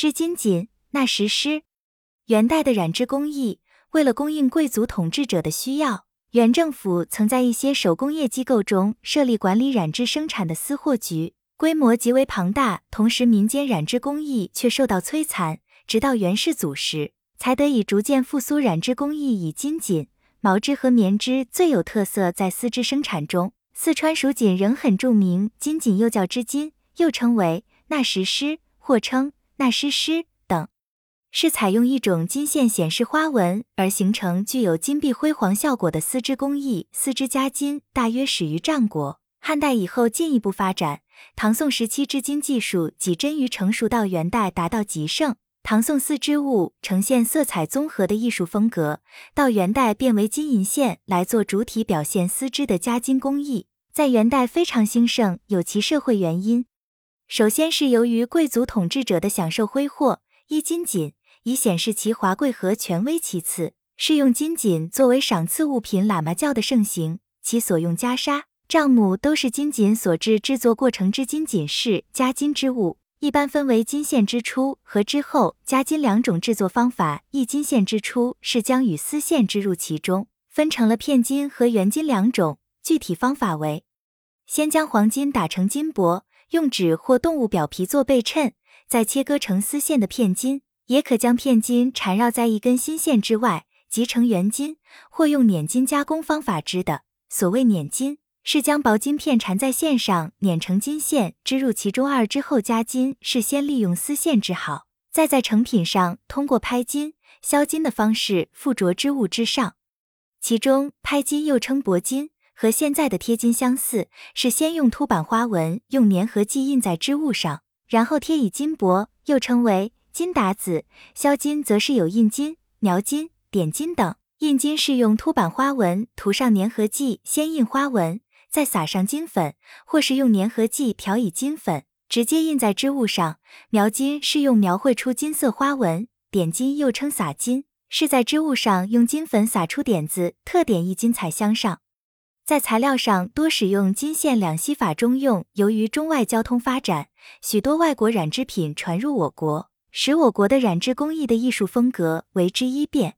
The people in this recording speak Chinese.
织金锦，纳石狮。元代的染织工艺，为了供应贵族统治者的需要，元政府曾在一些手工业机构中设立管理染织生产的私货局，规模极为庞大。同时，民间染织工艺却受到摧残，直到元世祖时，才得以逐渐复苏染织工艺。以金锦、毛织和棉织最有特色，在丝织生产中，四川蜀锦仍很著名。金锦又叫织金，又称为纳石狮，或称。纳诗诗等，是采用一种金线显示花纹而形成具有金碧辉煌效果的丝织工艺。丝织加金大约始于战国，汉代以后进一步发展。唐宋时期织金技术几臻于成熟，到元代达到极盛。唐宋丝织物呈现色彩综合的艺术风格，到元代变为金银线来做主体，表现丝织的加金工艺，在元代非常兴盛，有其社会原因。首先是由于贵族统治者的享受挥霍，衣金锦以显示其华贵和权威；其次是用金锦作为赏赐物品，喇嘛教的盛行，其所用袈裟、帐幕都是金锦所制，制作过程之金锦是加金之物，一般分为金线之初和之后加金两种制作方法。一金线之初是将与丝线织入其中，分成了片金和圆金两种，具体方法为：先将黄金打成金箔。用纸或动物表皮做背衬，再切割成丝线的片金，也可将片金缠绕在一根新线之外，集成圆金，或用捻金加工方法织的。所谓捻金，是将薄金片缠在线上，捻成金线，织入其中。二之后加金，是先利用丝线织好，再在成品上通过拍金、削金的方式附着织物之上。其中拍金又称铂金。和现在的贴金相似，是先用凸版花纹用粘合剂印在织物上，然后贴以金箔，又称为金打子。削金则是有印金、描金、点金等。印金是用凸版花纹涂上粘合剂，先印花纹，再撒上金粉，或是用粘合剂调以金粉，直接印在织物上。描金是用描绘出金色花纹，点金又称撒金，是在织物上用金粉撒出点子，特点一金彩镶上。在材料上多使用金线两栖法中用。由于中外交通发展，许多外国染织品传入我国，使我国的染织工艺的艺术风格为之一变。